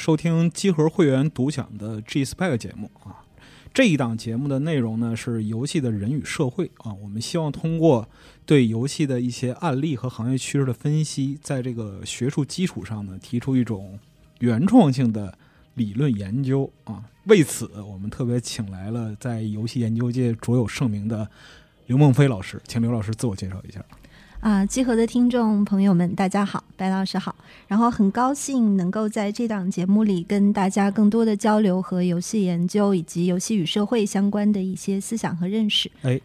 收听机核会员独享的 G Spec 节目啊！这一档节目的内容呢是游戏的人与社会啊，我们希望通过对游戏的一些案例和行业趋势的分析，在这个学术基础上呢，提出一种原创性的理论研究啊。为此，我们特别请来了在游戏研究界卓有盛名的刘梦飞老师，请刘老师自我介绍一下。啊，集合的听众朋友们，大家好，白老师好。然后很高兴能够在这档节目里跟大家更多的交流和游戏研究以及游戏与社会相关的一些思想和认识。哎，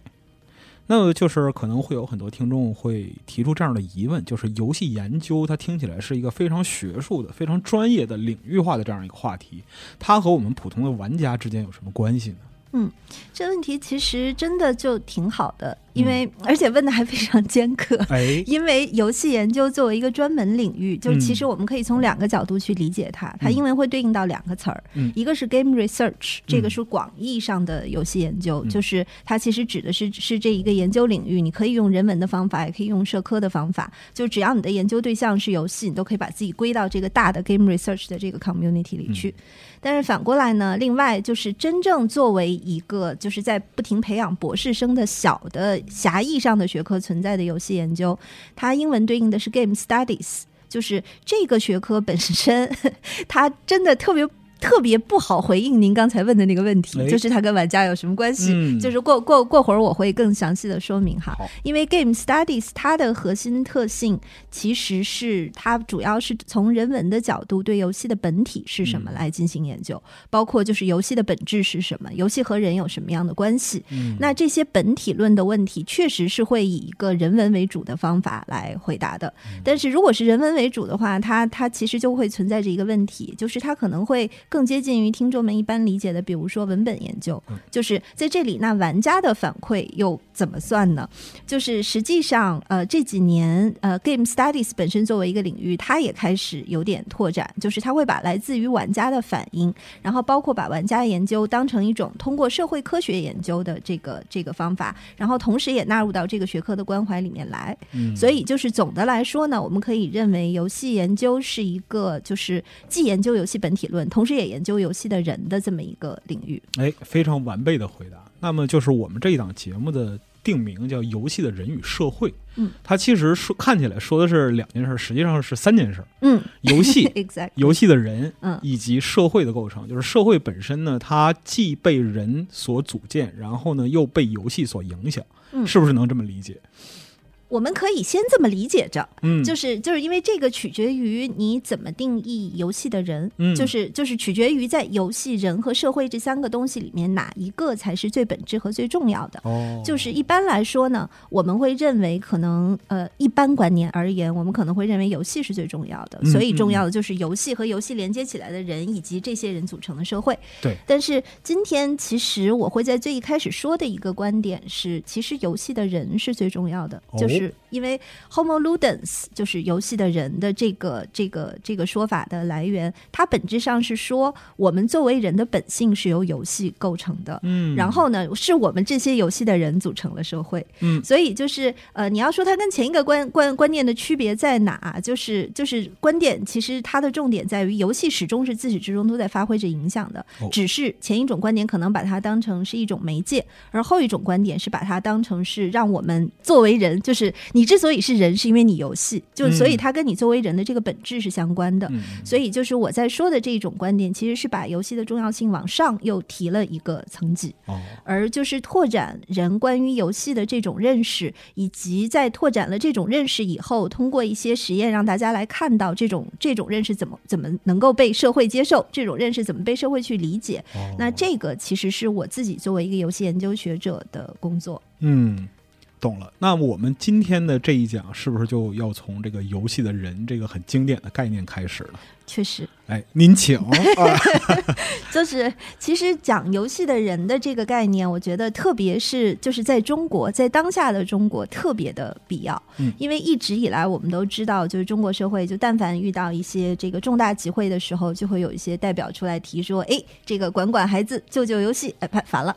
那就是可能会有很多听众会提出这样的疑问，就是游戏研究它听起来是一个非常学术的、非常专业的、领域化的这样一个话题，它和我们普通的玩家之间有什么关系呢？嗯，这问题其实真的就挺好的。因为而且问的还非常尖刻，哎，因为游戏研究作为一个专门领域，就是其实我们可以从两个角度去理解它。它英文会对应到两个词儿，一个是 game research，这个是广义上的游戏研究，就是它其实指的是是这一个研究领域，你可以用人文的方法，也可以用社科的方法，就只要你的研究对象是游戏，你都可以把自己归到这个大的 game research 的这个 community 里去。但是反过来呢，另外就是真正作为一个就是在不停培养博士生的小的。狭义上的学科存在的游戏研究，它英文对应的是 game studies，就是这个学科本身，它真的特别。特别不好回应您刚才问的那个问题，就是它跟玩家有什么关系？就是过过过会儿我会更详细的说明哈。因为 Game Studies 它的核心特性其实是它主要是从人文的角度对游戏的本体是什么来进行研究，包括就是游戏的本质是什么，游戏和人有什么样的关系。那这些本体论的问题确实是会以一个人文为主的方法来回答的。但是如果是人文为主的话，它它其实就会存在着一个问题，就是它可能会。更接近于听众们一般理解的，比如说文本研究，就是在这里，那玩家的反馈又怎么算呢？就是实际上，呃，这几年，呃，Game Studies 本身作为一个领域，它也开始有点拓展，就是它会把来自于玩家的反应，然后包括把玩家研究当成一种通过社会科学研究的这个这个方法，然后同时也纳入到这个学科的关怀里面来。所以，就是总的来说呢，我们可以认为，游戏研究是一个，就是既研究游戏本体论，同时也研究游戏的人的这么一个领域，哎，非常完备的回答。那么就是我们这一档节目的定名叫《游戏的人与社会》。嗯，它其实说看起来说的是两件事，实际上是三件事。嗯，游戏，exactly，游戏的人，嗯，以及社会的构成，就是社会本身呢，它既被人所组建，然后呢又被游戏所影响，是不是能这么理解？我们可以先这么理解着，嗯，就是就是因为这个取决于你怎么定义游戏的人，嗯，就是就是取决于在游戏人和社会这三个东西里面哪一个才是最本质和最重要的。哦，就是一般来说呢，我们会认为可能呃一般观念而言，我们可能会认为游戏是最重要的，所以重要的就是游戏和游戏连接起来的人以及这些人组成的社会。对，但是今天其实我会在最一开始说的一个观点是，其实游戏的人是最重要的，就是。是因为 Homo ludens 就是游戏的人的这个这个这个说法的来源，它本质上是说我们作为人的本性是由游戏构成的，嗯，然后呢，是我们这些游戏的人组成了社会，嗯，所以就是呃，你要说它跟前一个观观观念的区别在哪？就是就是观点其实它的重点在于游戏始终是自始至终都在发挥着影响的，只是前一种观点可能把它当成是一种媒介，而后一种观点是把它当成是让我们作为人就是。你之所以是人，是因为你游戏，就所以它跟你作为人的这个本质是相关的。所以就是我在说的这种观点，其实是把游戏的重要性往上又提了一个层级，哦而就是拓展人关于游戏的这种认识，以及在拓展了这种认识以后，通过一些实验让大家来看到这种这种认识怎么怎么能够被社会接受，这种认识怎么被社会去理解。那这个其实是我自己作为一个游戏研究学者的工作。嗯。懂了，那么我们今天的这一讲是不是就要从这个游戏的人这个很经典的概念开始了？确实，哎，您请。就是其实讲游戏的人的这个概念，我觉得特别是就是在中国，在当下的中国特别的必要。嗯，因为一直以来我们都知道，就是中国社会，就但凡遇到一些这个重大集会的时候，就会有一些代表出来提说：“哎，这个管管孩子，救救游戏。”哎，烦了。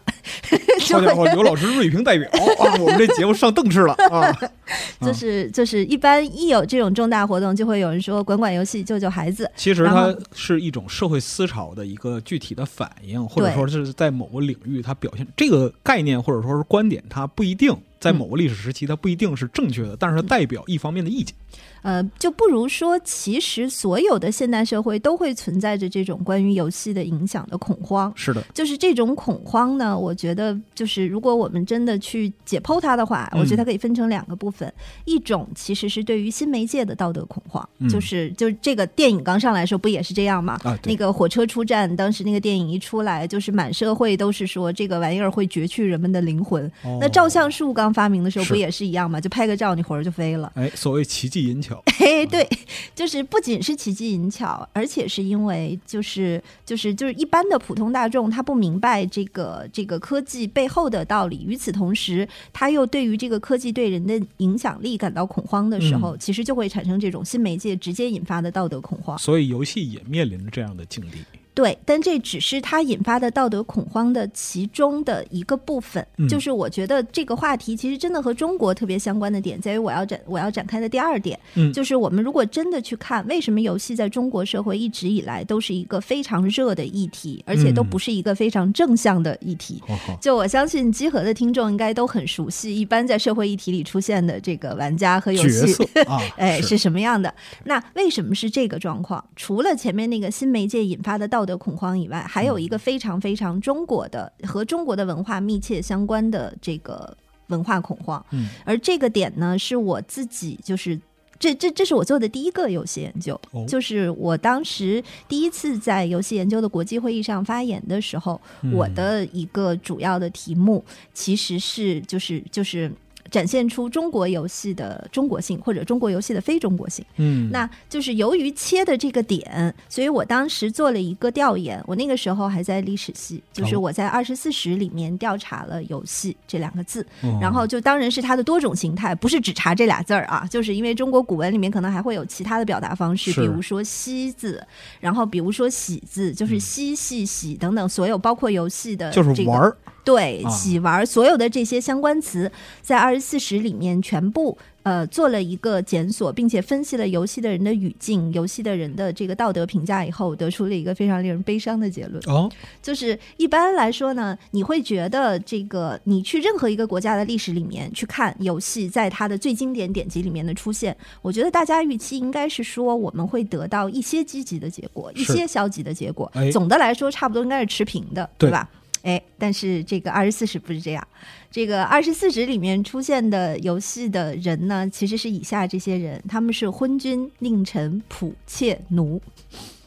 好家伙，刘老师锐评代表啊，我们这节目上正式了啊。就是就是，一般一有这种重大活动，就会有人说：“管管游戏，救救孩子。”其实它是一种社会思潮的一个具体的反应，或者说是在某个领域它表现这个概念或者说是观点，它不一定在某个历史时期它不一定是正确的，但是它代表一方面的意见。呃，就不如说，其实所有的现代社会都会存在着这种关于游戏的影响的恐慌。是的，就是这种恐慌呢，我觉得就是如果我们真的去解剖它的话，我觉得它可以分成两个部分。一种其实是对于新媒介的道德恐慌，就是就这个电影刚上来的时候不也是这样吗？啊，那个火车出站，当时那个电影一出来，就是满社会都是说这个玩意儿会攫去人们的灵魂。那照相术刚发明的时候不也是一样吗？就拍个照，你魂儿就飞了。哎，所谓奇迹银桥。嘿，对，就是不仅是奇迹银巧，而且是因为就是就是就是一般的普通大众他不明白这个这个科技背后的道理，与此同时他又对于这个科技对人的影响力感到恐慌的时候，其实就会产生这种新媒介直接引发的道德恐慌。所以游戏也面临着这样的境地。对，但这只是它引发的道德恐慌的其中的一个部分。就是我觉得这个话题其实真的和中国特别相关的点，在于我要展我要展开的第二点，就是我们如果真的去看为什么游戏在中国社会一直以来都是一个非常热的议题，而且都不是一个非常正向的议题。就我相信集合的听众应该都很熟悉，一般在社会议题里出现的这个玩家和游戏，哎是什么样的？那为什么是这个状况？除了前面那个新媒介引发的道德。的恐慌以外，还有一个非常非常中国的和中国的文化密切相关的这个文化恐慌。嗯，而这个点呢，是我自己就是这这这是我做的第一个游戏研究，就是我当时第一次在游戏研究的国际会议上发言的时候，我的一个主要的题目其实是就是就是。展现出中国游戏的中国性，或者中国游戏的非中国性。嗯，那就是由于切的这个点，所以我当时做了一个调研。我那个时候还在历史系，就是我在二十四史里面调查了“游戏”这两个字，然后就当然是它的多种形态，不是只查这俩字儿啊。就是因为中国古文里面可能还会有其他的表达方式，比如说“西”字，然后比如说“喜”字，就是嬉戏喜等等，所有包括游戏的，就是玩儿。对，喜玩所有的这些相关词，在二十四史里面全部呃做了一个检索，并且分析了游戏的人的语境、游戏的人的这个道德评价以后，得出了一个非常令人悲伤的结论。哦，就是一般来说呢，你会觉得这个你去任何一个国家的历史里面去看游戏，在它的最经典典籍里面的出现，我觉得大家预期应该是说我们会得到一些积极的结果，一些消极的结果。总的来说，差不多应该是持平的，对吧？哎，但是这个二十四史不是这样。这个二十四史里面出现的游戏的人呢，其实是以下这些人：他们是昏君、佞臣、仆妾、奴。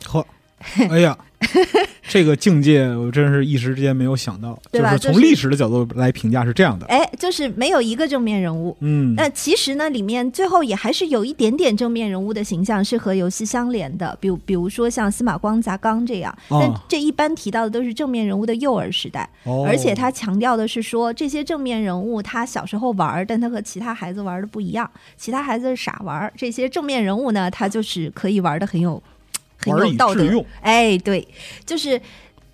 呵，哎呀。这个境界，我真是一时之间没有想到，就是从历史的角度来评价是这样的。哎，就是没有一个正面人物。嗯，那其实呢，里面最后也还是有一点点正面人物的形象是和游戏相连的，比如比如说像司马光砸缸这样。但这一般提到的都是正面人物的幼儿时代，而且他强调的是说，这些正面人物他小时候玩，但他和其他孩子玩的不一样，其他孩子是傻玩，这些正面人物呢，他就是可以玩的很有。很有道德，哎，对，就是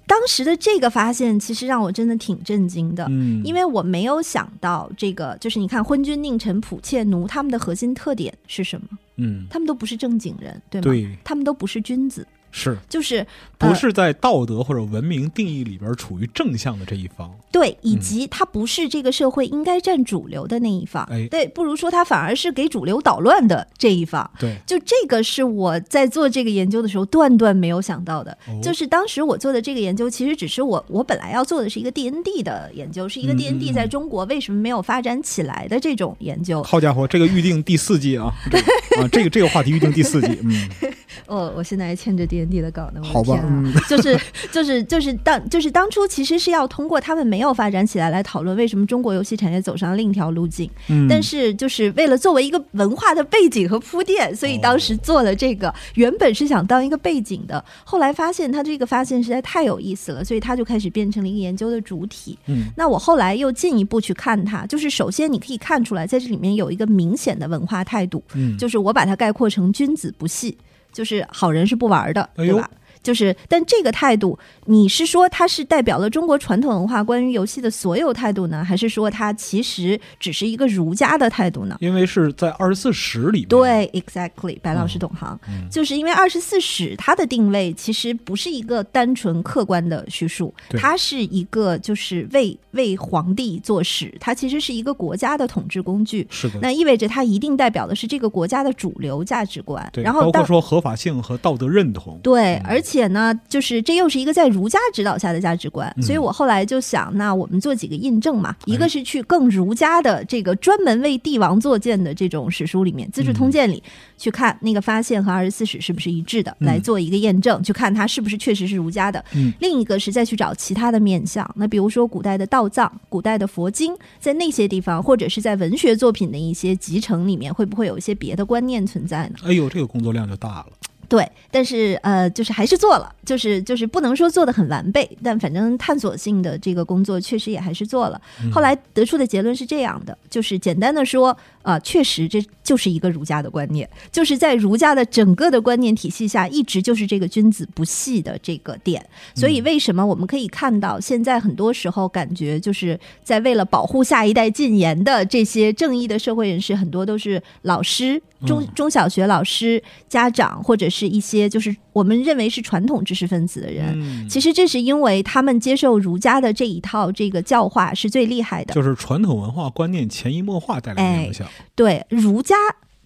当时的这个发现，其实让我真的挺震惊的，嗯，因为我没有想到这个，就是你看昏君、佞臣、仆妾、奴，他们的核心特点是什么？嗯，他们都不是正经人，对吗？对，他们都不是君子。是，就是不是在道德或者文明定义里边处于正向的这一方？对，以及它不是这个社会应该占主流的那一方。哎，对，不如说它反而是给主流捣乱的这一方。对，就这个是我在做这个研究的时候断断没有想到的。就是当时我做的这个研究，其实只是我我本来要做的是一个 D N D 的研究，是一个 D N D 在中国为什么没有发展起来的这种研究。好家伙，这个预定第四季啊！啊，这个这个话题预定第四季，嗯。哦，我现在还欠着 D D 的稿呢。好吧，就是就是就是当就是当初其实是要通过他们没有发展起来来讨论为什么中国游戏产业走上另一条路径。嗯，但是就是为了作为一个文化的背景和铺垫，所以当时做了这个。原本是想当一个背景的，后来发现他这个发现实在太有意思了，所以他就开始变成了一个研究的主体。嗯，那我后来又进一步去看它，就是首先你可以看出来，在这里面有一个明显的文化态度。嗯，就是我把它概括成君子不戏。就是好人是不玩的，对吧？就是，但这个态度，你是说它是代表了中国传统文化关于游戏的所有态度呢，还是说它其实只是一个儒家的态度呢？因为是在二十四史里面。对，exactly，白老师懂行，就是因为二十四史它的定位其实不是一个单纯客观的叙述，它是一个就是为为皇帝做史，它其实是一个国家的统治工具。是的，那意味着它一定代表的是这个国家的主流价值观。然后包括说合法性和道德认同。对，而且。且呢，就是这又是一个在儒家指导下的价值观，所以我后来就想，那我们做几个印证嘛。一个是去更儒家的这个专门为帝王作践的这种史书里面，《资治通鉴》里去看那个发现和二十四史是不是一致的，来做一个验证，去看它是不是确实是儒家的。另一个是再去找其他的面相，那比如说古代的道藏、古代的佛经，在那些地方或者是在文学作品的一些集成里面，会不会有一些别的观念存在呢？哎呦，这个工作量就大了。对，但是呃，就是还是做了，就是就是不能说做的很完备，但反正探索性的这个工作确实也还是做了。后来得出的结论是这样的，就是简单的说，啊，确实这就是一个儒家的观念，就是在儒家的整个的观念体系下，一直就是这个君子不系的这个点。所以为什么我们可以看到，现在很多时候感觉就是在为了保护下一代禁言的这些正义的社会人士，很多都是老师。中中小学老师、家长或者是一些就是我们认为是传统知识分子的人，其实这是因为他们接受儒家的这一套这个教化是最厉害的，就是传统文化观念潜移默化带来的影响。对儒家。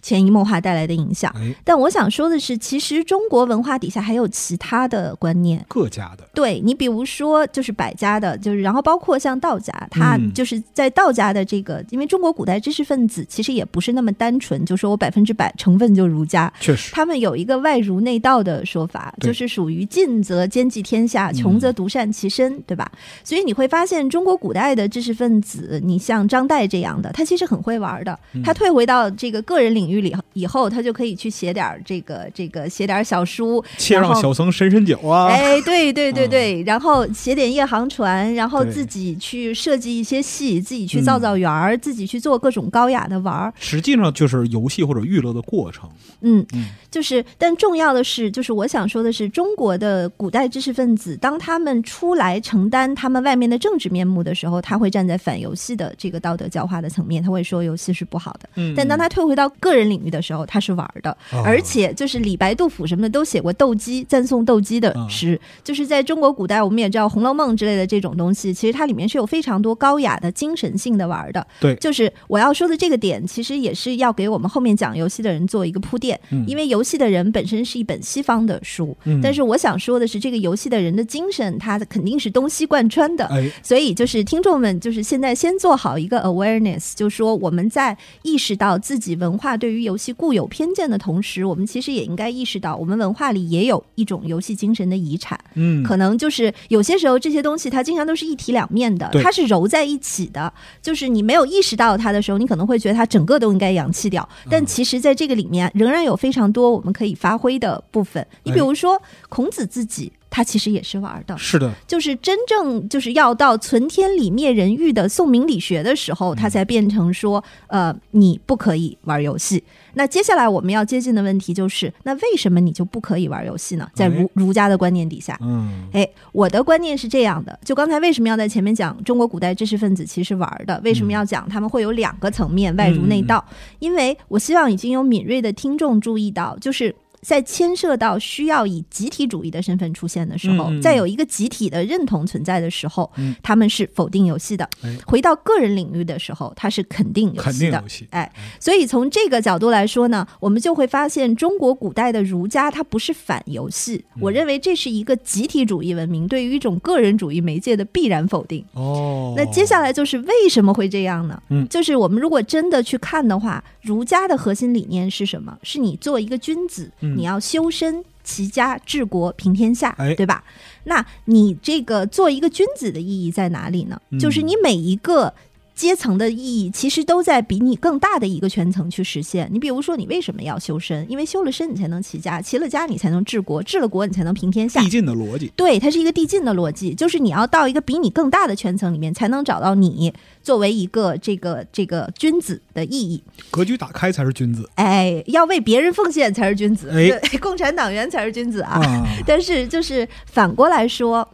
潜移默化带来的影响，但我想说的是，其实中国文化底下还有其他的观念，各家的。对你，比如说就是百家的，就是然后包括像道家，他就是在道家的这个，因为中国古代知识分子其实也不是那么单纯，就说我百分之百成分就儒家，确实，他们有一个外儒内道的说法，就是属于进则兼济天下，穷则独善其身，对吧？所以你会发现，中国古代的知识分子，你像张岱这样的，他其实很会玩的，他退回到这个个人领域。里以后他就可以去写点这个这个写点小书，切让小僧伸伸脚啊！哎，对对对对，然后写点夜航船，然后自己去设计一些戏，自己去造造园儿，自己去做各种高雅的玩儿。实际上就是游戏或者娱乐的过程。嗯嗯，就是，但重要的是，就是我想说的是，中国的古代知识分子，当他们出来承担他们外面的政治面目的时候，他会站在反游戏的这个道德教化的层面，他会说游戏是不好的。嗯，但当他退回到个人。领域的时候，他是玩的，而且就是李白、杜甫什么的都写过斗鸡、赞颂斗鸡的诗。就是在中国古代，我们也知道《红楼梦》之类的这种东西，其实它里面是有非常多高雅的精神性的玩的。对，就是我要说的这个点，其实也是要给我们后面讲游戏的人做一个铺垫。因为游戏的人本身是一本西方的书，但是我想说的是，这个游戏的人的精神，它肯定是东西贯穿的。所以就是听众们，就是现在先做好一个 awareness，就说我们在意识到自己文化对于游戏固有偏见的同时，我们其实也应该意识到，我们文化里也有一种游戏精神的遗产。嗯，可能就是有些时候这些东西它经常都是一体两面的，它是揉在一起的。就是你没有意识到它的时候，你可能会觉得它整个都应该扬弃掉。但其实，在这个里面仍然有非常多我们可以发挥的部分。你比如说，孔子自己。他其实也是玩的，是的，就是真正就是要到存天理灭人欲的宋明理学的时候，他才变成说，呃，你不可以玩游戏。那接下来我们要接近的问题就是，那为什么你就不可以玩游戏呢？在儒儒家的观念底下，嗯，哎，我的观念是这样的，就刚才为什么要在前面讲中国古代知识分子其实玩的？为什么要讲他们会有两个层面，外儒内道？因为我希望已经有敏锐的听众注意到，就是。在牵涉到需要以集体主义的身份出现的时候，在有一个集体的认同存在的时候，他们是否定游戏的。回到个人领域的时候，他是肯定游戏的。哎，所以从这个角度来说呢，我们就会发现，中国古代的儒家它不是反游戏。我认为这是一个集体主义文明对于一种个人主义媒介的必然否定。哦，那接下来就是为什么会这样呢？嗯，就是我们如果真的去看的话，儒家的核心理念是什么？是你做一个君子。你要修身齐家治国平天下，对吧？那你这个做一个君子的意义在哪里呢？就是你每一个阶层的意义其实都在比你更大的一个圈层去实现。你比如说，你为什么要修身？因为修了身，你才能齐家；齐了家，你才能治国；治了国，你才能平天下。递进的逻辑，对，它是一个递进的逻辑，就是你要到一个比你更大的圈层里面，才能找到你作为一个这个这个君子的意义。格局打开才是君子，哎，要为别人奉献才是君子。哎，共产党员才是君子啊！但是就是反过来说。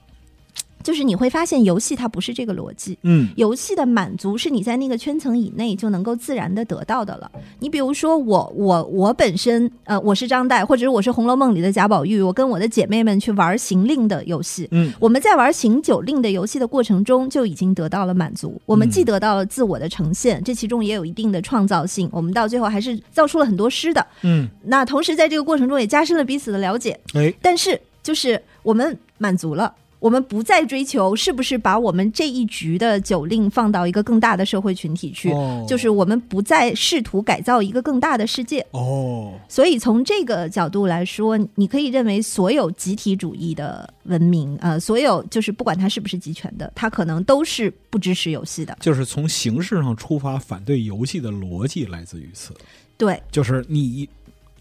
就是你会发现，游戏它不是这个逻辑。嗯，游戏的满足是你在那个圈层以内就能够自然的得到的了。你比如说，我我我本身呃，我是张岱，或者我是《红楼梦》里的贾宝玉，我跟我的姐妹们去玩行令的游戏。嗯，我们在玩行酒令的游戏的过程中，就已经得到了满足。我们既得到了自我的呈现，这其中也有一定的创造性。我们到最后还是造出了很多诗的。嗯，那同时在这个过程中也加深了彼此的了解。哎，但是就是我们满足了。我们不再追求是不是把我们这一局的酒令放到一个更大的社会群体去，就是我们不再试图改造一个更大的世界。哦，所以从这个角度来说，你可以认为所有集体主义的文明，呃，所有就是不管它是不是集权的，它可能都是不支持游戏的。就是从形式上出发，反对游戏的逻辑来自于此。对，就是你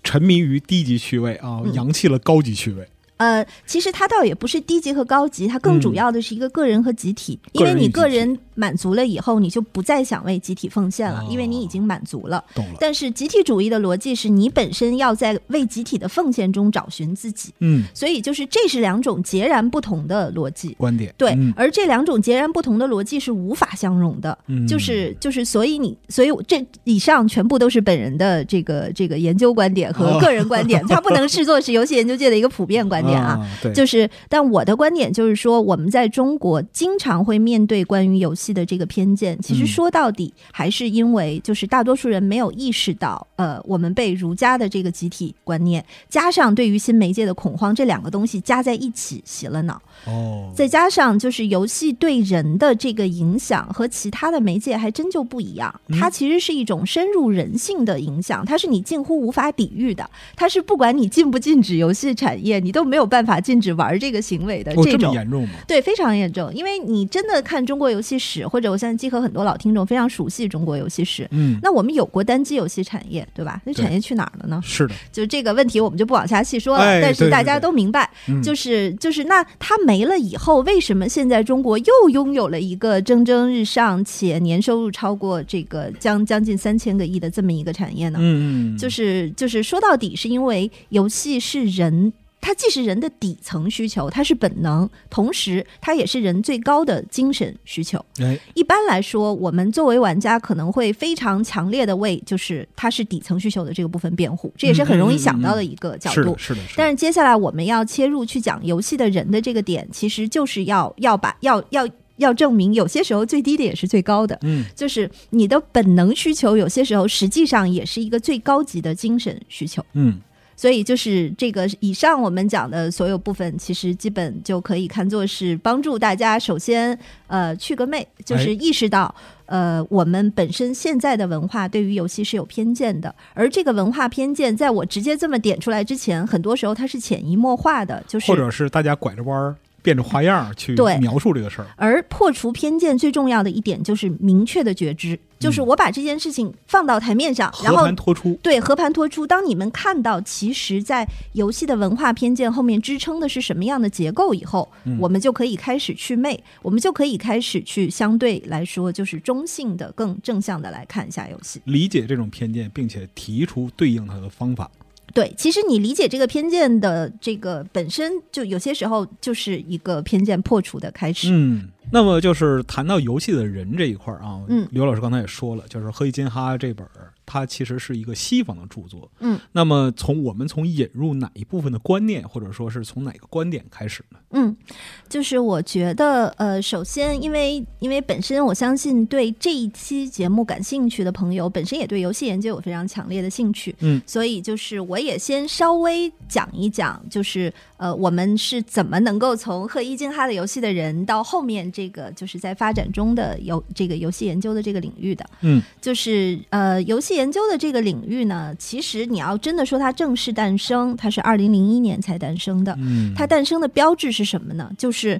沉迷于低级趣味啊，扬弃了高级趣味。呃，其实它倒也不是低级和高级，它更主要的是一个个人和集体，因为你个人满足了以后，你就不再想为集体奉献了，因为你已经满足了。懂了。但是集体主义的逻辑是你本身要在为集体的奉献中找寻自己。嗯，所以就是这是两种截然不同的逻辑观点。对，而这两种截然不同的逻辑是无法相容的。嗯，就是就是，所以你，所以这以上全部都是本人的这个这个研究观点和个人观点，它不能视作是游戏研究界的一个普遍观点啊。对，就。是，但我的观点就是说，我们在中国经常会面对关于游戏的这个偏见。其实说到底，还是因为就是大多数人没有意识到，呃，我们被儒家的这个集体观念，加上对于新媒介的恐慌这两个东西加在一起洗了脑。哦，再加上就是游戏对人的这个影响和其他的媒介还真就不一样。它其实是一种深入人性的影响，它是你近乎无法抵御的。它是不管你禁不禁止游戏产业，你都没有办法禁止。玩这个行为的这种严重吗？对，非常严重。因为你真的看中国游戏史，或者我相信集合很多老听众非常熟悉中国游戏史。嗯，那我们有过单机游戏产业，对吧？那产业去哪儿了呢？是的，就这个问题我们就不往下细说了。但是大家都明白，就是就是那它没了以后，为什么现在中国又拥有了一个蒸蒸日上且年收入超过这个将将近三千个亿的这么一个产业呢？嗯嗯，就是就是说到底是因为游戏是人。它既是人的底层需求，它是本能，同时它也是人最高的精神需求。哎，一般来说，我们作为玩家可能会非常强烈的为就是它是底层需求的这个部分辩护，这也是很容易想到的一个角度。是的，是的。但是接下来我们要切入去讲游戏的人的这个点，其实就是要要把要要要证明，有些时候最低的也是最高的。嗯，就是你的本能需求，有些时候实际上也是一个最高级的精神需求。嗯。所以就是这个以上我们讲的所有部分，其实基本就可以看作是帮助大家首先呃去个魅，就是意识到呃我们本身现在的文化对于游戏是有偏见的，而这个文化偏见在我直接这么点出来之前，很多时候它是潜移默化的，就是或者是大家拐着弯儿。变着花样去描述这个事儿，而破除偏见最重要的一点就是明确的觉知，就是我把这件事情放到台面上，然后和盘托出。对，和盘托出。当你们看到其实，在游戏的文化偏见后面支撑的是什么样的结构以后，我们就可以开始去魅，我们就可以开始去相对来说就是中性的、更正向的来看一下游戏，理解这种偏见，并且提出对应它的方法。对，其实你理解这个偏见的这个本身，就有些时候就是一个偏见破除的开始。嗯，那么就是谈到游戏的人这一块儿啊，嗯，刘老师刚才也说了，就是《赫伊金哈》这本儿。它其实是一个西方的著作，嗯，那么从我们从引入哪一部分的观念，或者说是从哪个观点开始呢？嗯，就是我觉得，呃，首先，因为因为本身我相信对这一期节目感兴趣的朋友，本身也对游戏研究有非常强烈的兴趣，嗯，所以就是我也先稍微讲一讲，就是呃，我们是怎么能够从赫伊金哈的游戏的人到后面这个就是在发展中的游这个游戏研究的这个领域的，嗯，就是呃，游戏。研究的这个领域呢，其实你要真的说它正式诞生，它是二零零一年才诞生的。嗯，它诞生的标志是什么呢？就是《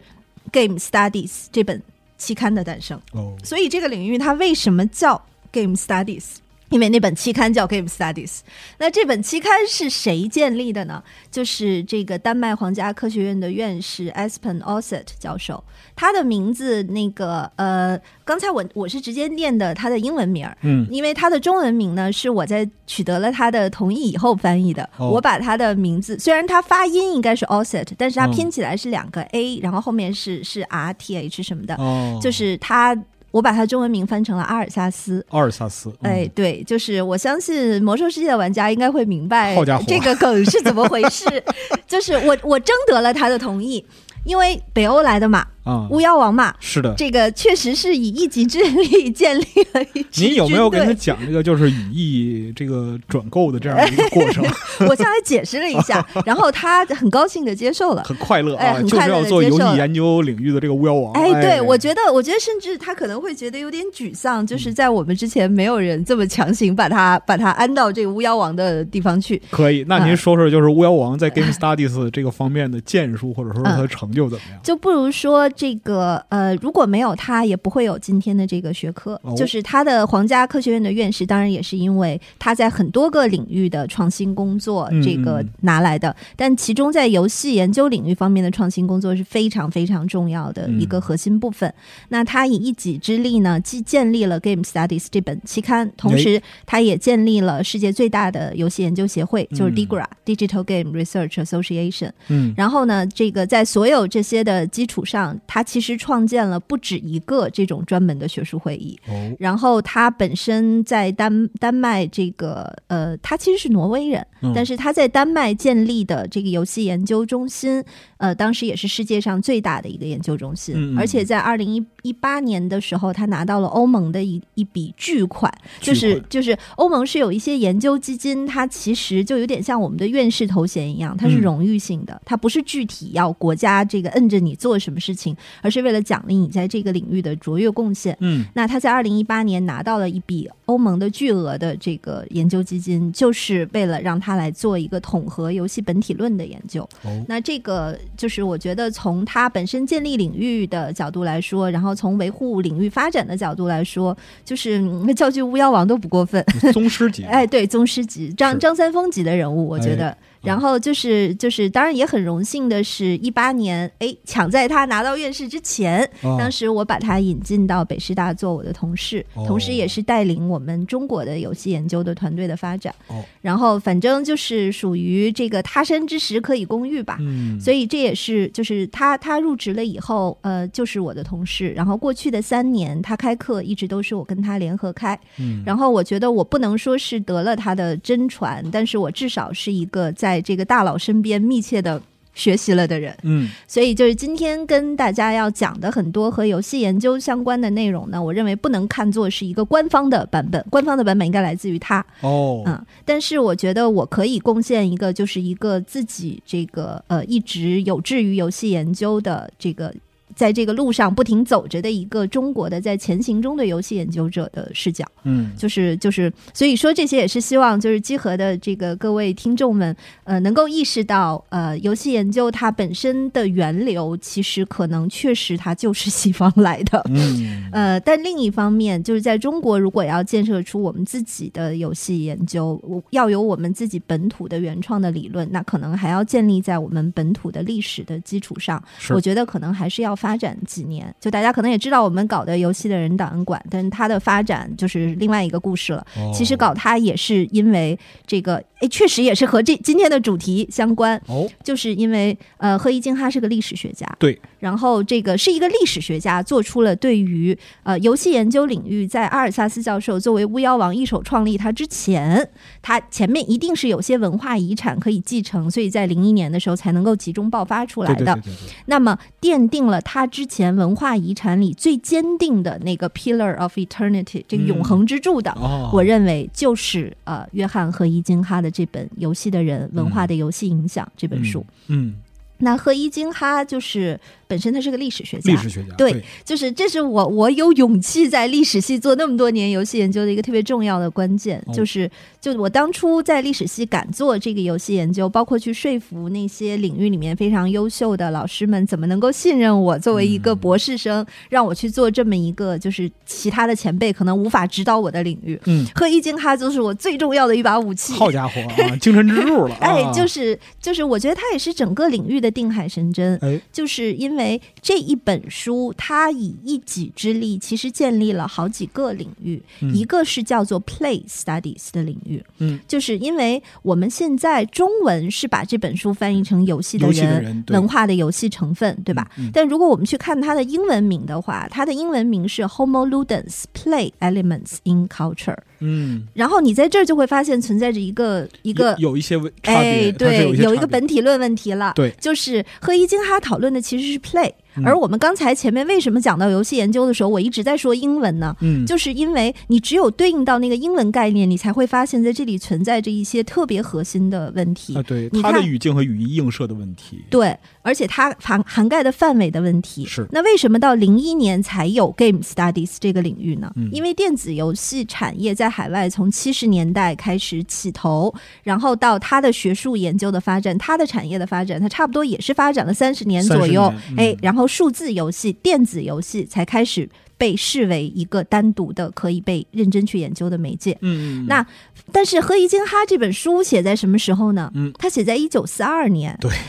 Game Studies》这本期刊的诞生。哦，所以这个领域它为什么叫 Game Studies？因为那本期刊叫 Game Studies，那这本期刊是谁建立的呢？就是这个丹麦皇家科学院的院士 Espen Oset 教授，他的名字那个呃，刚才我我是直接念的他的英文名儿，嗯，因为他的中文名呢是我在取得了他的同意以后翻译的，我把他的名字虽然他发音应该是 Oset，但是他拼起来是两个 A，然后后面是是 R T H 什么的，就是他。我把它中文名翻成了阿尔萨斯。阿尔萨斯，哎，对，就是我相信魔兽世界的玩家应该会明白这个梗是怎么回事。就是我我征得了他的同意，因为北欧来的嘛。啊，巫妖王嘛，是的，这个确实是以一己之力建立了一支 您有没有跟他讲这个就是语义这个转购的这样的一个过程？我向他解释了一下，然后他很高兴的接受了，很快乐啊，就是要做游戏研究领域的这个巫妖王。哎，对，我觉得，我觉得甚至他可能会觉得有点沮丧，就是在我们之前没有人这么强行把他把他安到这个巫妖王的地方去。可以，那您说说，就是巫妖王在 Game Studies 这个方面的建树，或者说他的成就怎么样？就不如说。这个呃，如果没有他，也不会有今天的这个学科。就是他的皇家科学院的院士，当然也是因为他在很多个领域的创新工作这个拿来的。但其中在游戏研究领域方面的创新工作是非常非常重要的一个核心部分。那他以一己之力呢，既建立了 Game Studies 这本期刊，同时他也建立了世界最大的游戏研究协会，就是 DIGRA Digital Game Research Association。嗯，然后呢，这个在所有这些的基础上。他其实创建了不止一个这种专门的学术会议，然后他本身在丹丹麦这个呃，他其实是挪威人，但是他在丹麦建立的这个游戏研究中心，呃，当时也是世界上最大的一个研究中心，而且在二零一一八年的时候，他拿到了欧盟的一一笔巨款，就是就是欧盟是有一些研究基金，它其实就有点像我们的院士头衔一样，它是荣誉性的，它不是具体要国家这个摁着你做什么事情。而是为了奖励你在这个领域的卓越贡献。嗯，那他在二零一八年拿到了一笔欧盟的巨额的这个研究基金，就是为了让他来做一个统合游戏本体论的研究。哦，那这个就是我觉得从他本身建立领域的角度来说，然后从维护领域发展的角度来说，就是叫句巫妖王都不过分。宗师级，哎，对，宗师级，张张三丰级的人物，我觉得。然后就是就是，当然也很荣幸的是，一八年，哎，抢在他拿到院士之前，当时我把他引进到北师大做我的同事，同时也是带领我们中国的游戏研究的团队的发展。然后反正就是属于这个他山之石可以攻玉吧，所以这也是就是他他入职了以后，呃，就是我的同事。然后过去的三年，他开课一直都是我跟他联合开。然后我觉得我不能说是得了他的真传，但是我至少是一个在。这个大佬身边密切的学习了的人，嗯，所以就是今天跟大家要讲的很多和游戏研究相关的内容呢，我认为不能看作是一个官方的版本，官方的版本应该来自于他。哦，嗯，但是我觉得我可以贡献一个，就是一个自己这个呃一直有志于游戏研究的这个。在这个路上不停走着的一个中国的在前行中的游戏研究者的视角，嗯，就是就是，所以说这些也是希望就是集合的这个各位听众们，呃，能够意识到，呃，游戏研究它本身的源流其实可能确实它就是西方来的，嗯，呃，但另一方面就是在中国，如果要建设出我们自己的游戏研究，要有我们自己本土的原创的理论，那可能还要建立在我们本土的历史的基础上，我觉得可能还是要发。发展几年，就大家可能也知道，我们搞的游戏的人档案馆，但是它的发展就是另外一个故事了。其实搞它也是因为这个。哎，确实也是和这今天的主题相关哦，就是因为呃，贺一金他是个历史学家，对，然后这个是一个历史学家做出了对于呃游戏研究领域，在阿尔萨斯教授作为巫妖王一手创立他之前，他前面一定是有些文化遗产可以继承，所以在零一年的时候才能够集中爆发出来的。那么奠定了他之前文化遗产里最坚定的那个 pillar of eternity 这个永恒之柱的，我认为就是呃约翰和伊金哈的。这本《游戏的人：文化的游戏影响》这本书，嗯，那和伊金哈就是本身他是个历史学家，历史学家对，就是这是我我有勇气在历史系做那么多年游戏研究的一个特别重要的关键，就是就我当初在历史系敢做这个游戏研究，包括去说服那些领域里面非常优秀的老师们，怎么能够信任我作为一个博士生，让我去做这么一个就是其他的前辈可能无法指导我的领域。嗯，贺一金哈就是我最重要的一把武器。好家伙啊，精神支柱了！哎，就是就是，我觉得他也是整个领域的。定海神针，就是因为这一本书，它以一己之力，其实建立了好几个领域。一个是叫做 Play Studies 的领域，嗯，就是因为我们现在中文是把这本书翻译成游戏的人文化的游戏成分，对吧？但如果我们去看它的英文名的话，它的英文名是 Homo Ludens Play Elements in Culture。嗯，然后你在这儿就会发现存在着一个一个有一些哎，对，有一个本体论问题了，对，就是和伊金哈讨论的其实是 play。而我们刚才前面为什么讲到游戏研究的时候，我一直在说英文呢？嗯，就是因为你只有对应到那个英文概念，你才会发现在这里存在着一些特别核心的问题啊。对，它的语境和语义映射的问题。对，而且它涵涵盖的范围的问题。是。那为什么到零一年才有 Game Studies 这个领域呢？因为电子游戏产业在海外从七十年代开始起头，然后到它的学术研究的发展，它的产业的发展，它差不多也是发展了三十年左右。哎，然后数字游戏。电子游戏才开始被视为一个单独的可以被认真去研究的媒介。嗯，那但是《何以金哈》这本书写在什么时候呢？嗯，他写在一九四二年。对。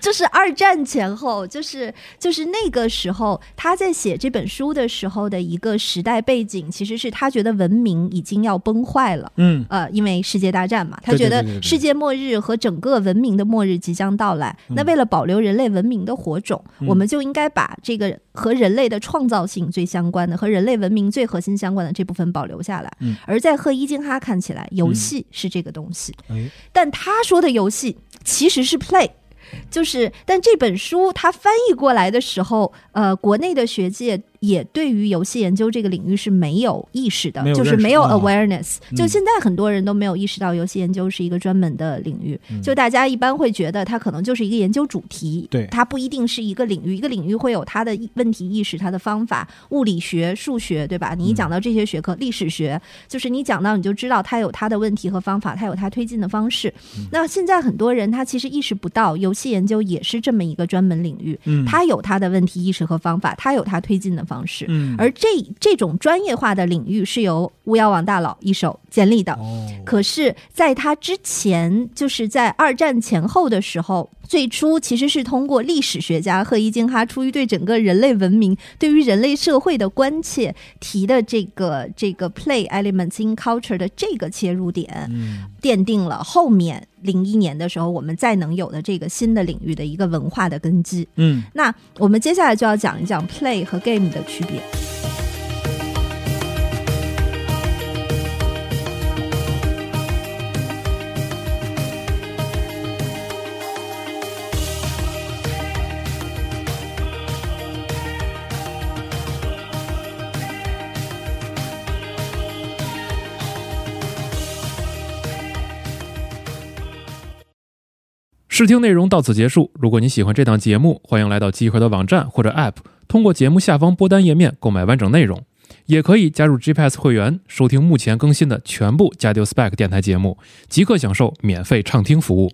就是二战前后，就是就是那个时候，他在写这本书的时候的一个时代背景，其实是他觉得文明已经要崩坏了。嗯，呃，因为世界大战嘛，他觉得世界末日和整个文明的末日即将到来。那为了保留人类文明的火种，我们就应该把这个和人类的创造性最相关的、和人类文明最核心相关的这部分保留下来。而在赫伊金哈看起来，游戏是这个东西。但他说的游戏其实是 play。就是，但这本书它翻译过来的时候，呃，国内的学界。也对于游戏研究这个领域是没有意识的，就是没有 awareness。就现在很多人都没有意识到游戏研究是一个专门的领域。就大家一般会觉得它可能就是一个研究主题，对，它不一定是一个领域。一个领域会有它的问题意识、它的方法，物理学、数学，对吧？你一讲到这些学科，历史学，就是你讲到你就知道它有它的问题和方法，它有它推进的方式。那现在很多人他其实意识不到，游戏研究也是这么一个专门领域。嗯，它有它的问题意识和方法，它有它推进的。方式，嗯，而这这种专业化的领域是由巫妖王大佬一手建立的。哦，可是，在他之前，就是在二战前后的时候，最初其实是通过历史学家赫伊金哈出于对整个人类文明、对于人类社会的关切提的这个这个 play elements in culture 的这个切入点，奠定了后面。零一年的时候，我们再能有的这个新的领域的一个文化的根基。嗯，那我们接下来就要讲一讲 play 和 game 的区别。试听内容到此结束。如果你喜欢这档节目，欢迎来到集合的网站或者 App，通过节目下方播单页面购买完整内容，也可以加入 GPS 会员，收听目前更新的全部加丢 Spec 电台节目，即刻享受免费畅听服务。